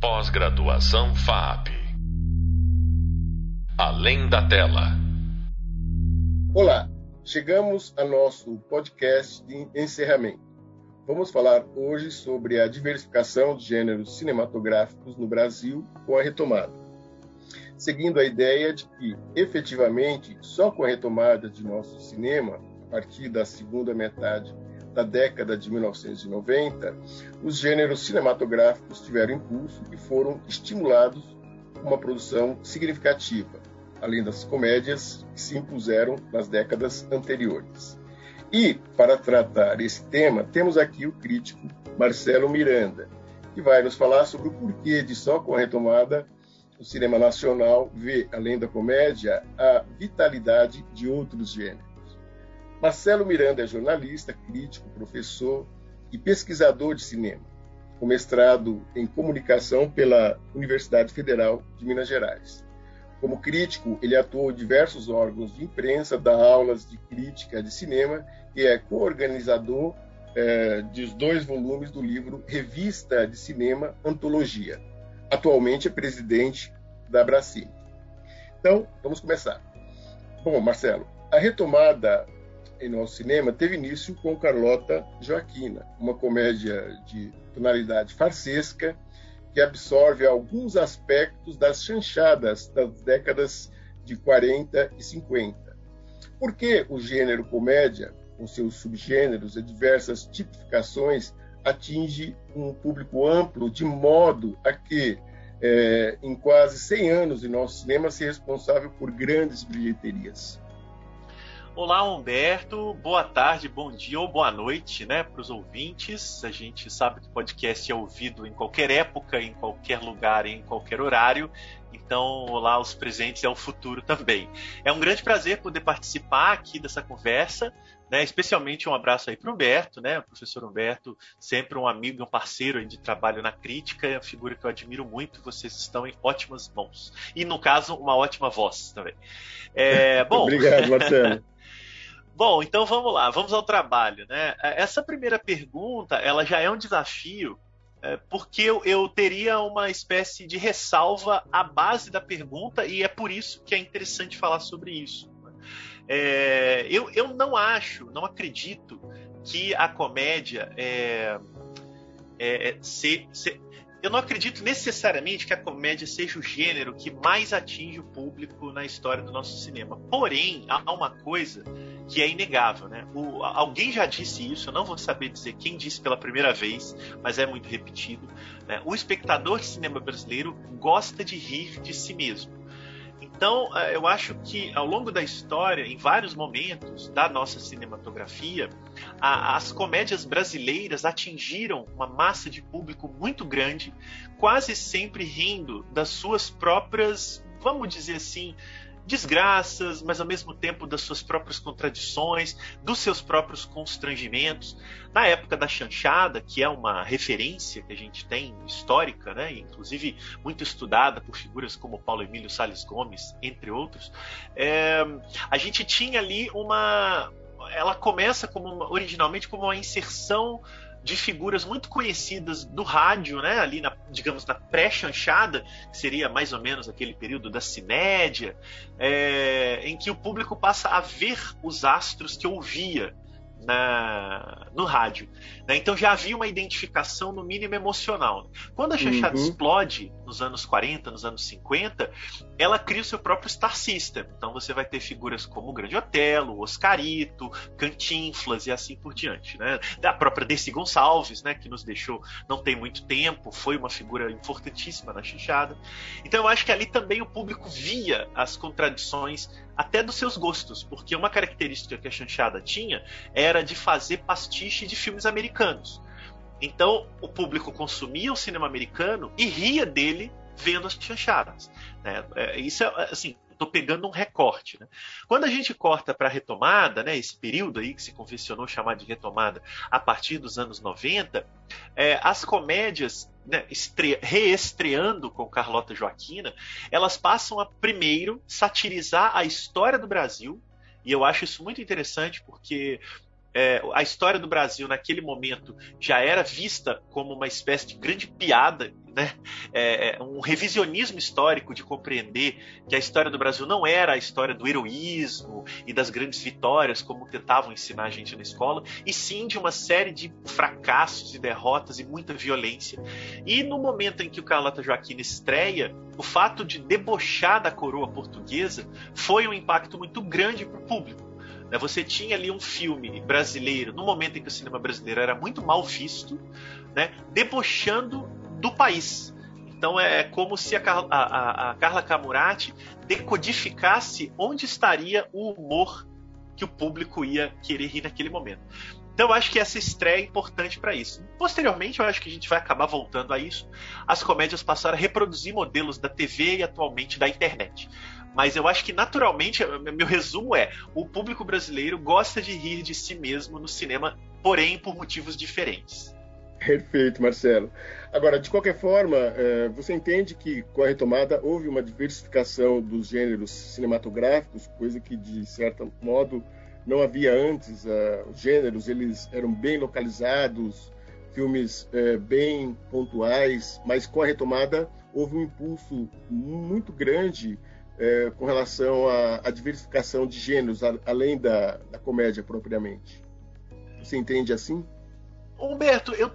Pós-graduação FAP. Além da tela. Olá, chegamos a nosso podcast de encerramento. Vamos falar hoje sobre a diversificação de gêneros cinematográficos no Brasil com a retomada. Seguindo a ideia de que, efetivamente, só com a retomada de nosso cinema, a partir da segunda metade da década de 1990, os gêneros cinematográficos tiveram impulso e foram estimulados uma produção significativa, além das comédias que se impuseram nas décadas anteriores. E, para tratar esse tema, temos aqui o crítico Marcelo Miranda, que vai nos falar sobre o porquê de só com a retomada o cinema nacional vê, além da comédia, a vitalidade de outros gêneros. Marcelo Miranda é jornalista, crítico, professor e pesquisador de cinema, com mestrado em comunicação pela Universidade Federal de Minas Gerais. Como crítico, ele atuou em diversos órgãos de imprensa, dá aulas de crítica de cinema e é co-organizador é, dos dois volumes do livro Revista de Cinema Antologia. Atualmente é presidente da Bracim. Então, vamos começar. Bom, Marcelo, a retomada em nosso cinema teve início com Carlota Joaquina, uma comédia de tonalidade farsesca que absorve alguns aspectos das chanchadas das décadas de 40 e 50. Por que o gênero comédia, com seus subgêneros e diversas tipificações, atinge um público amplo de modo a que, é, em quase 100 anos de nosso cinema, seja responsável por grandes bilheterias? Olá, Humberto. Boa tarde, bom dia ou boa noite, né, para os ouvintes. A gente sabe que o podcast é ouvido em qualquer época, em qualquer lugar, em qualquer horário. Então, olá, os presentes é o futuro também. É um grande prazer poder participar aqui dessa conversa, né? Especialmente um abraço aí para o Humberto, né? O professor Humberto, sempre um amigo e um parceiro de trabalho na crítica, é uma figura que eu admiro muito. Vocês estão em ótimas mãos. E, no caso, uma ótima voz também. É, bom... Obrigado, Marcelo. Bom, então vamos lá, vamos ao trabalho. Né? Essa primeira pergunta, ela já é um desafio, é, porque eu, eu, teria uma espécie de ressalva à base da pergunta, e é por isso que é interessante falar sobre isso. É, eu, eu não acho, não acredito que a comédia é, é, se, se, eu não acredito necessariamente que a comédia seja o gênero que mais atinge o público na história do nosso cinema. Porém, há uma coisa que é inegável, né? O, alguém já disse isso, eu não vou saber dizer quem disse pela primeira vez, mas é muito repetido. Né? O espectador de cinema brasileiro gosta de rir de si mesmo. Então, é, eu acho que ao longo da história, em vários momentos da nossa cinematografia, a, as comédias brasileiras atingiram uma massa de público muito grande, quase sempre rindo das suas próprias, vamos dizer assim, desgraças, mas ao mesmo tempo das suas próprias contradições, dos seus próprios constrangimentos. Na época da chanchada, que é uma referência que a gente tem histórica, né, inclusive muito estudada por figuras como Paulo Emílio Salles Gomes, entre outros, é, a gente tinha ali uma. Ela começa como uma, originalmente como uma inserção de figuras muito conhecidas do rádio, né? Ali, na, digamos, na pré-chanchada, que seria mais ou menos aquele período da cinédia, é, em que o público passa a ver os astros que ouvia na, no rádio. Né? Então já havia uma identificação, no mínimo, emocional. Quando a chanchada uhum. explode nos anos 40, nos anos 50, ela cria o seu próprio Star System. Então você vai ter figuras como o Grande Otelo, Oscarito, Cantinflas e assim por diante. Né? Da própria Desi Gonçalves, né, que nos deixou não tem muito tempo, foi uma figura importantíssima na chanchada. Então eu acho que ali também o público via as contradições até dos seus gostos, porque uma característica que a chanchada tinha era de fazer pastiche de filmes americanos. Então, o público consumia o cinema americano e ria dele vendo as chanchadas. Né? É, isso é, assim, estou pegando um recorte. Né? Quando a gente corta para a retomada, né, esse período aí que se convencionou chamar de retomada a partir dos anos 90, é, as comédias né, estre... reestreando com Carlota Joaquina, elas passam a primeiro satirizar a história do Brasil, e eu acho isso muito interessante porque é, a história do Brasil naquele momento já era vista como uma espécie de grande piada, né? é, é, um revisionismo histórico de compreender que a história do Brasil não era a história do heroísmo e das grandes vitórias, como tentavam ensinar a gente na escola, e sim de uma série de fracassos e derrotas e muita violência. E no momento em que o Carlota Joaquim estreia, o fato de debochar da coroa portuguesa foi um impacto muito grande para o público. Né? Você tinha ali um filme brasileiro, no momento em que o cinema brasileiro era muito mal visto, né? debochando do país. Então é como se a, a, a Carla Camurati decodificasse onde estaria o humor que o público ia querer rir naquele momento. Então eu acho que essa estreia é importante para isso. Posteriormente, eu acho que a gente vai acabar voltando a isso. As comédias passaram a reproduzir modelos da TV e atualmente da internet. Mas eu acho que naturalmente, meu resumo é: o público brasileiro gosta de rir de si mesmo no cinema, porém por motivos diferentes. Perfeito, Marcelo. Agora, de qualquer forma, é, você entende que com a retomada houve uma diversificação dos gêneros cinematográficos, coisa que de certo modo não havia antes. É, os gêneros eles eram bem localizados, filmes é, bem pontuais, mas com a retomada houve um impulso muito grande é, com relação à, à, diversificação de gêneros, a, além da, da, comédia propriamente. Você entende assim? Humberto, eu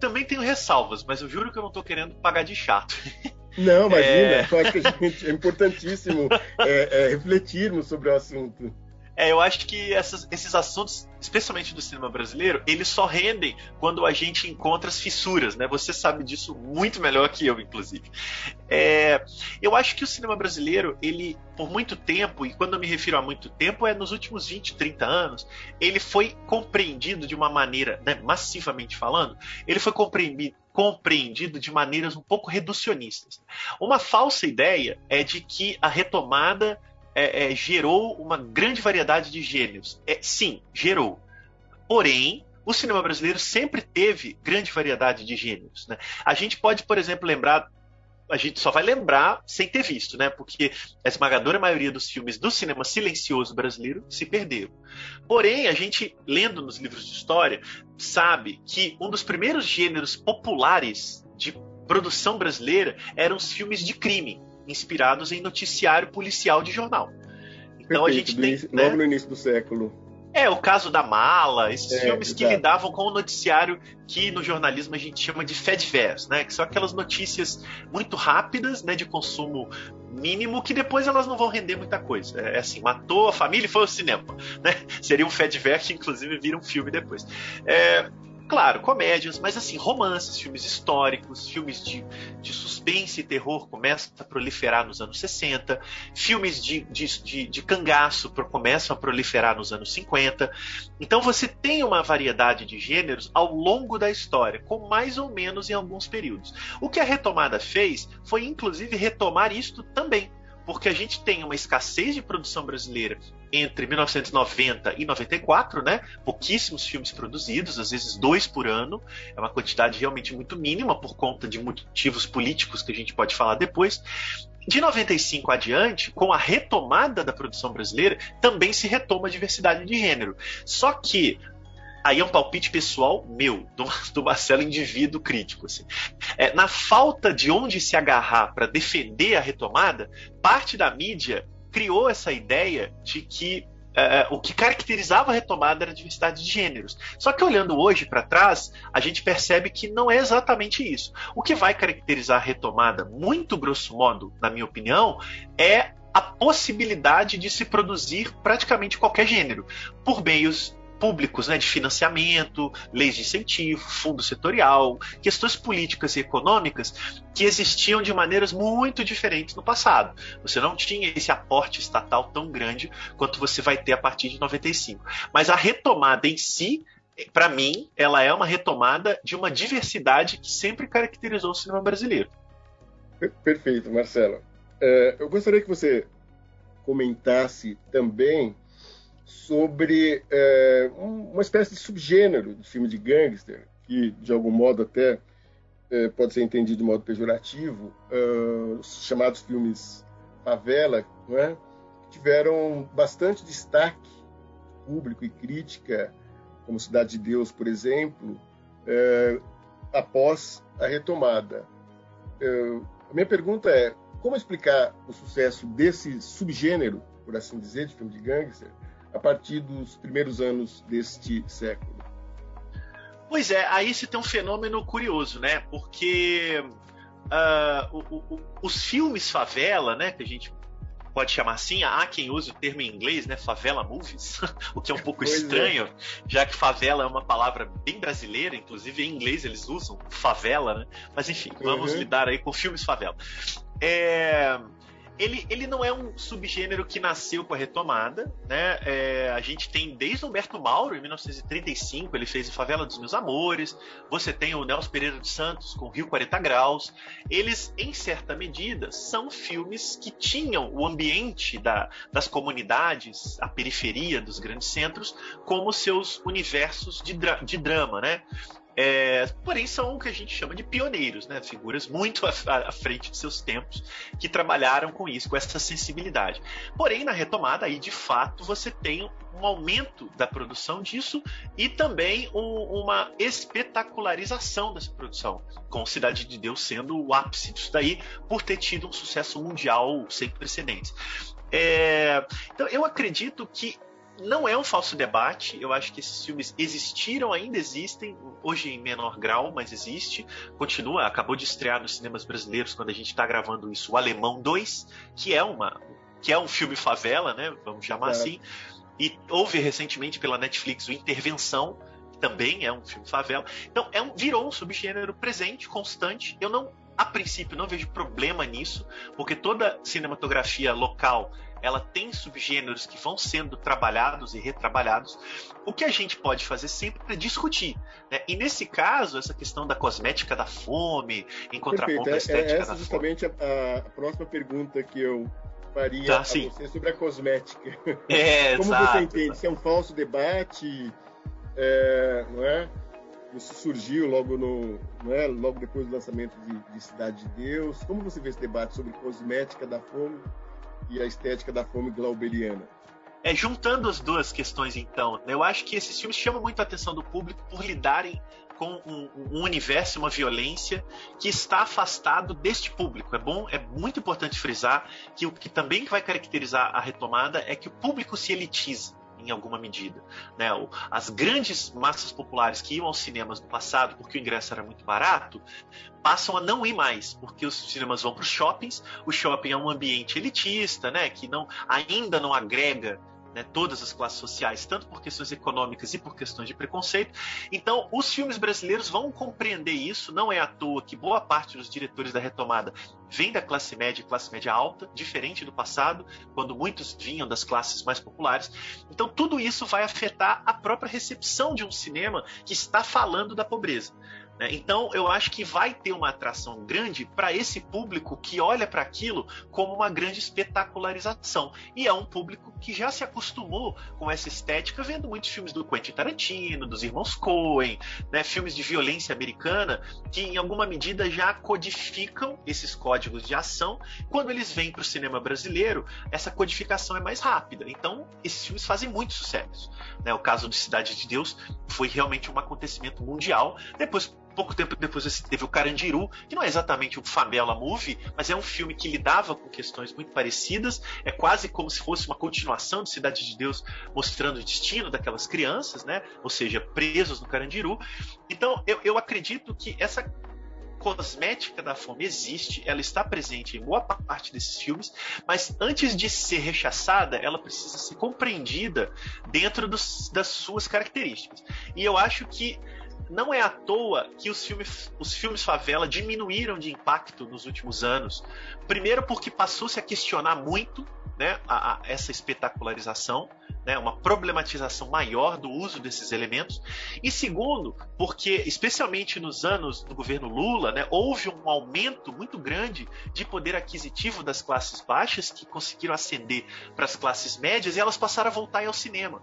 também tenho ressalvas, mas eu juro que eu não estou querendo pagar de chato. Não, imagina, é... eu acho que gente, é importantíssimo é, é, refletirmos sobre o assunto. É, eu acho que essas, esses assuntos, especialmente do cinema brasileiro, eles só rendem quando a gente encontra as fissuras, né? Você sabe disso muito melhor que eu, inclusive. É, eu acho que o cinema brasileiro, ele, por muito tempo, e quando eu me refiro a muito tempo, é nos últimos 20, 30 anos, ele foi compreendido de uma maneira, né, massivamente falando, ele foi compreendido compreendido de maneiras um pouco reducionistas. Uma falsa ideia é de que a retomada é, é, gerou uma grande variedade de gêneros. É, sim, gerou. Porém, o cinema brasileiro sempre teve grande variedade de gêneros. Né? A gente pode, por exemplo, lembrar. A gente só vai lembrar sem ter visto, né? Porque a esmagadora maioria dos filmes do cinema silencioso brasileiro se perderam. Porém, a gente, lendo nos livros de história, sabe que um dos primeiros gêneros populares de produção brasileira eram os filmes de crime inspirados em noticiário policial de jornal. Então Perfeito, a gente tem. Né? Logo no início do século. É, o caso da mala, esses é, filmes que exato. lidavam com o noticiário que no jornalismo a gente chama de fedverse, né? Que são aquelas notícias muito rápidas, né, de consumo mínimo, que depois elas não vão render muita coisa. É, é assim, matou a família e foi ao cinema, né? Seria um fedverse, inclusive vira um filme depois. É, Claro, comédias, mas assim, romances, filmes históricos, filmes de, de suspense e terror começam a proliferar nos anos 60, filmes de, de, de, de cangaço começam a proliferar nos anos 50. Então você tem uma variedade de gêneros ao longo da história, com mais ou menos em alguns períodos. O que a retomada fez foi, inclusive, retomar isto também porque a gente tem uma escassez de produção brasileira entre 1990 e 94, né? Pouquíssimos filmes produzidos, às vezes dois por ano. É uma quantidade realmente muito mínima por conta de motivos políticos que a gente pode falar depois. De 95 adiante, com a retomada da produção brasileira, também se retoma a diversidade de gênero. Só que aí é um palpite pessoal meu, do, do Marcelo indivíduo crítico. Assim. É, na falta de onde se agarrar para defender a retomada, parte da mídia criou essa ideia de que é, o que caracterizava a retomada era a diversidade de gêneros. Só que olhando hoje para trás, a gente percebe que não é exatamente isso. O que vai caracterizar a retomada, muito grosso modo, na minha opinião, é a possibilidade de se produzir praticamente qualquer gênero por meios públicos né, de financiamento, leis de incentivo, fundo setorial, questões políticas e econômicas que existiam de maneiras muito diferentes no passado. Você não tinha esse aporte estatal tão grande quanto você vai ter a partir de 95. Mas a retomada em si para mim, ela é uma retomada de uma diversidade que sempre caracterizou o cinema brasileiro. Perfeito, Marcelo. É, eu gostaria que você comentasse também sobre é, uma espécie de subgênero do filme de gangster, que de algum modo até é, pode ser entendido de modo pejorativo, uh, os chamados filmes favela, é? tiveram bastante destaque público e crítica, como Cidade de Deus, por exemplo, é, após a retomada. eu, a minha pergunta é como explicar o sucesso desse subgênero, por assim dizer, de filme de gangster, a partir dos primeiros anos deste século? Pois é, aí se tem um fenômeno curioso, né? Porque uh, o, o, os filmes favela, né, que a gente pode chamar assim, há quem use o termo em inglês, né, favela movies, o que é um pouco pois é. estranho, é. já que favela é uma palavra bem brasileira, inclusive em inglês eles usam favela, né? Mas enfim, vamos uhum. lidar aí com filmes favela. É, ele, ele não é um subgênero que nasceu com a retomada, né? É, a gente tem desde Humberto Mauro, em 1935, ele fez Favela dos Meus Amores. Você tem o Nelson Pereira de Santos com Rio 40 Graus. Eles, em certa medida, são filmes que tinham o ambiente da, das comunidades, a periferia dos grandes centros, como seus universos de, dra de drama, né? É, porém, são o que a gente chama de pioneiros, né? figuras muito à, à, frente de seus tempos que trabalharam com isso, com essa sensibilidade. Porém, na retomada, aí de fato você tem um aumento da produção disso e também um, uma espetacularização dessa produção, com Cidade de Deus sendo o ápice disso daí, por ter tido um sucesso mundial sem precedentes. É, então, eu acredito que não é um falso debate. Eu acho que esses filmes existiram, ainda existem, hoje em menor grau, mas existe. Continua, acabou de estrear nos cinemas brasileiros quando a gente está gravando isso, o Alemão 2, que é uma que é um filme favela, né? Vamos chamar é. assim. E houve recentemente pela Netflix o Intervenção, que também é um filme favela. Então, é um, virou um subgênero presente, constante. Eu não, a princípio, não vejo problema nisso, porque toda cinematografia local ela tem subgêneros que vão sendo trabalhados e retrabalhados. O que a gente pode fazer sempre é discutir. Né? E nesse caso, essa questão da cosmética da fome, em contraponto à é, estética é essa da justamente fome. A, a próxima pergunta que eu faria tá, você sobre a cosmética. É, Como exato, você entende? Se é um falso debate, é, não é? Isso surgiu logo no, não é? logo depois do lançamento de, de Cidade de Deus. Como você vê esse debate sobre cosmética da fome e a estética da fome glauberiana. É, juntando as duas questões, então, eu acho que esses filmes chamam muito a atenção do público por lidarem com um, um, universo, uma violência que está afastado deste público. É bom, é muito importante frisar que o que também vai caracterizar a retomada é que o público se elitiza em alguma medida. Né? As grandes massas populares que iam aos cinemas no passado porque o ingresso era muito barato, passam a não ir mais, porque os cinemas vão para os shoppings, o shopping é um ambiente elitista, né, que não, ainda não agrega né, todas as classes sociais, tanto por questões econômicas e por questões de preconceito. Então, os filmes brasileiros vão compreender isso. Não é à toa que boa parte dos diretores da retomada vem da classe média e classe média alta, diferente do passado, quando muitos vinham das classes mais populares. Então, tudo isso vai afetar a própria recepção de um cinema que está falando da pobreza. Né? Então, eu acho que vai ter uma atração grande para esse público que olha para aquilo como uma grande espetacularização. E é um público que já se acostumou com essa estética vendo muitos filmes do Quentin Tarantino, dos irmãos Coen, né? filmes de violência americana que, em alguma medida, já codificam esses códigos de ação. Quando eles vêm para o cinema brasileiro, essa codificação é mais rápida. Então, esses filmes fazem muito sucesso. Né? O caso de Cidade de Deus foi realmente um acontecimento mundial. Depois pouco tempo depois você teve o Carandiru, que não é exatamente um famela movie, mas é um filme que lidava com questões muito parecidas. É quase como se fosse uma continuação de Cidade de Deus, mostrando o destino daquelas crianças, né? Ou seja, presos no Carandiru. Então, eu, eu acredito que essa cosmética da fome existe, ela está presente em boa parte desses filmes, mas antes de ser rechaçada, ela precisa ser compreendida dentro dos, das suas características. E eu acho que não é à toa que os filmes, os filmes favela diminuíram de impacto nos últimos anos. Primeiro, porque passou-se a questionar muito né, a, a, essa espetacularização, né, uma problematização maior do uso desses elementos. E segundo, porque, especialmente nos anos do governo Lula, né, houve um aumento muito grande de poder aquisitivo das classes baixas que conseguiram ascender para as classes médias e elas passaram a voltar ao cinema.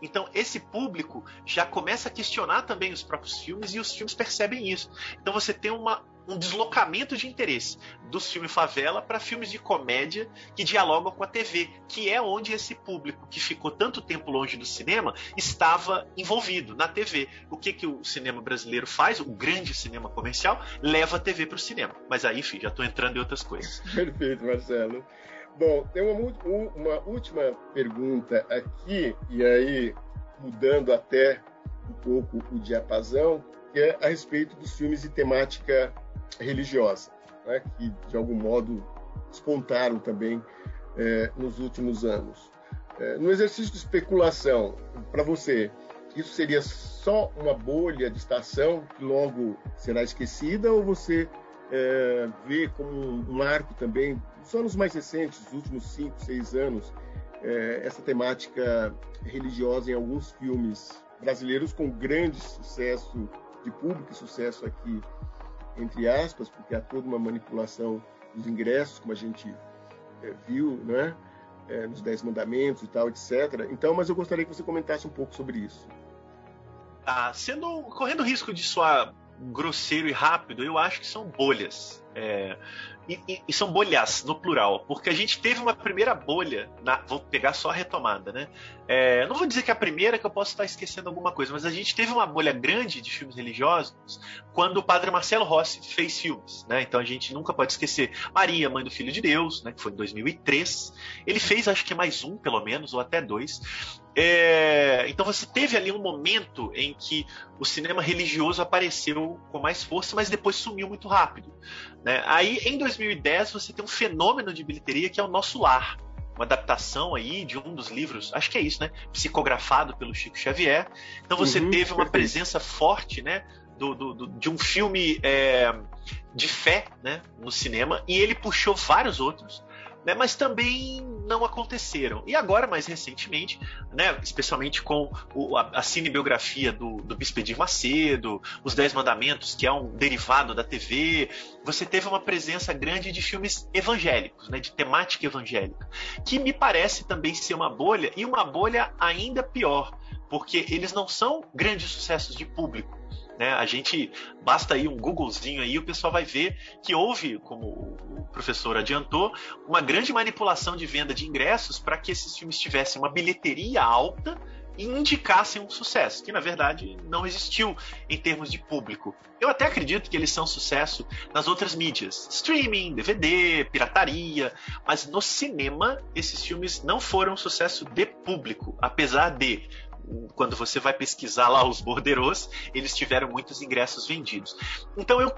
Então, esse público já começa a questionar também os próprios filmes e os filmes percebem isso. Então, você tem uma um deslocamento de interesse dos filmes favela para filmes de comédia que dialogam com a TV, que é onde esse público que ficou tanto tempo longe do cinema estava envolvido na TV. O que que o cinema brasileiro faz? O grande cinema comercial leva a TV para o cinema. Mas aí, enfim, já estou entrando em outras coisas. Perfeito, Marcelo. Bom, tem uma, uma última pergunta aqui, e aí mudando até um pouco o diapasão, que é a respeito dos filmes de temática religiosa, né, que de algum modo despontaram também é, nos últimos anos. É, no exercício de especulação, para você, isso seria só uma bolha de estação que logo será esquecida ou você é, vê como um marco também, só nos mais recentes, os últimos cinco, seis anos, é, essa temática religiosa em alguns filmes brasileiros com grande sucesso de público e sucesso aqui entre aspas, porque há toda uma manipulação dos ingressos, como a gente é, viu, né? É, nos Dez Mandamentos e tal, etc. Então, mas eu gostaria que você comentasse um pouco sobre isso. Ah, sendo correndo risco de soar grosseiro e rápido, eu acho que são bolhas. É, e, e, e, são bolhas no plural, porque a gente teve uma primeira bolha, na, vou pegar só a retomada, né? É, não vou dizer que é a primeira, que eu posso estar esquecendo alguma coisa, mas a gente teve uma bolha grande de filmes religiosos quando o padre Marcelo Rossi fez filmes, né? Então a gente nunca pode esquecer Maria, Mãe do Filho de Deus, né? Que foi em 2003. Ele fez, acho que mais um, pelo menos, ou até dois. É, então você teve ali um momento em que o cinema religioso apareceu com mais força, mas depois sumiu muito rápido. Né? Aí em 2010 você tem um fenômeno de bilheteria que é o Nosso Lar, uma adaptação aí de um dos livros, acho que é isso, né? Psicografado pelo Chico Xavier. Então você uhum, teve uma presença forte, né? Do, do, do, de um filme é, de fé né, no cinema e ele puxou vários outros né, mas também não aconteceram. E agora, mais recentemente, né, especialmente com o, a, a cinebiografia do, do Bispo Edir Macedo, Os Dez Mandamentos, que é um derivado da TV, você teve uma presença grande de filmes evangélicos, né, de temática evangélica, que me parece também ser uma bolha, e uma bolha ainda pior, porque eles não são grandes sucessos de público né? A gente basta aí um Googlezinho aí, o pessoal vai ver que houve, como o professor adiantou, uma grande manipulação de venda de ingressos para que esses filmes tivessem uma bilheteria alta e indicassem um sucesso, que na verdade não existiu em termos de público. Eu até acredito que eles são sucesso nas outras mídias, streaming, DVD, pirataria, mas no cinema esses filmes não foram sucesso de público, apesar de quando você vai pesquisar lá os borderos, eles tiveram muitos ingressos vendidos. Então eu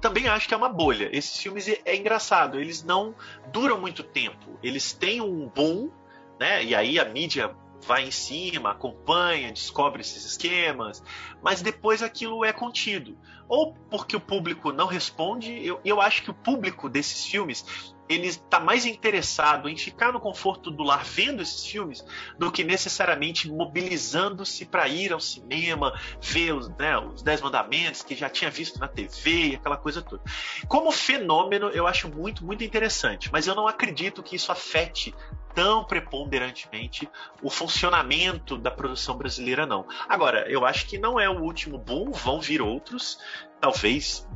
também acho que é uma bolha. Esses filmes é, é engraçado, eles não duram muito tempo. Eles têm um boom, né? E aí a mídia vai em cima, acompanha, descobre esses esquemas, mas depois aquilo é contido. Ou porque o público não responde, eu, eu acho que o público desses filmes ele está mais interessado em ficar no conforto do lar vendo esses filmes do que necessariamente mobilizando-se para ir ao cinema, ver os, né, os Dez Mandamentos que já tinha visto na TV e aquela coisa toda. Como fenômeno, eu acho muito, muito interessante, mas eu não acredito que isso afete tão preponderantemente o funcionamento da produção brasileira, não. Agora, eu acho que não é o último boom, vão vir outros, talvez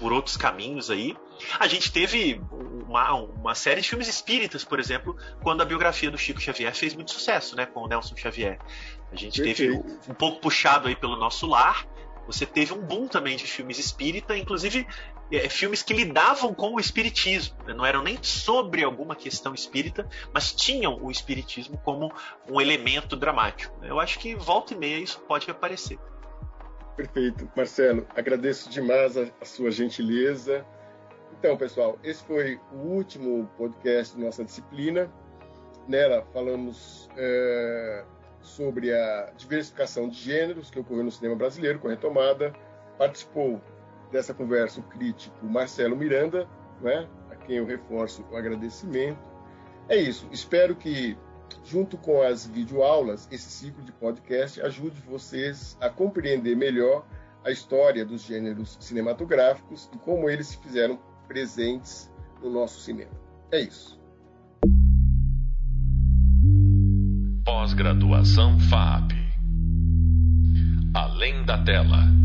por outros caminhos aí. A gente teve uma, uma série de filmes espíritas, por exemplo, quando a biografia do Chico Xavier fez muito sucesso, né, com o Nelson Xavier. A gente Perfeito. teve um pouco puxado aí pelo nosso lar. Você teve um boom também de filmes espírita, inclusive é, filmes que lidavam com o espiritismo. Né? Não eram nem sobre alguma questão espírita, mas tinham o espiritismo como um elemento dramático. Eu acho que volta e meia isso pode aparecer. Perfeito. Marcelo, agradeço demais a, a sua gentileza. Então, pessoal, esse foi o último podcast da nossa disciplina. Nela falamos é, sobre a diversificação de gêneros que ocorreu no cinema brasileiro com a retomada. Participou dessa conversa o crítico Marcelo Miranda, né, a quem eu reforço o agradecimento. É isso. Espero que junto com as videoaulas, esse ciclo de podcast ajude vocês a compreender melhor a história dos gêneros cinematográficos e como eles se fizeram presentes no nosso cinema. É isso. Pós-graduação FAP. Além da tela.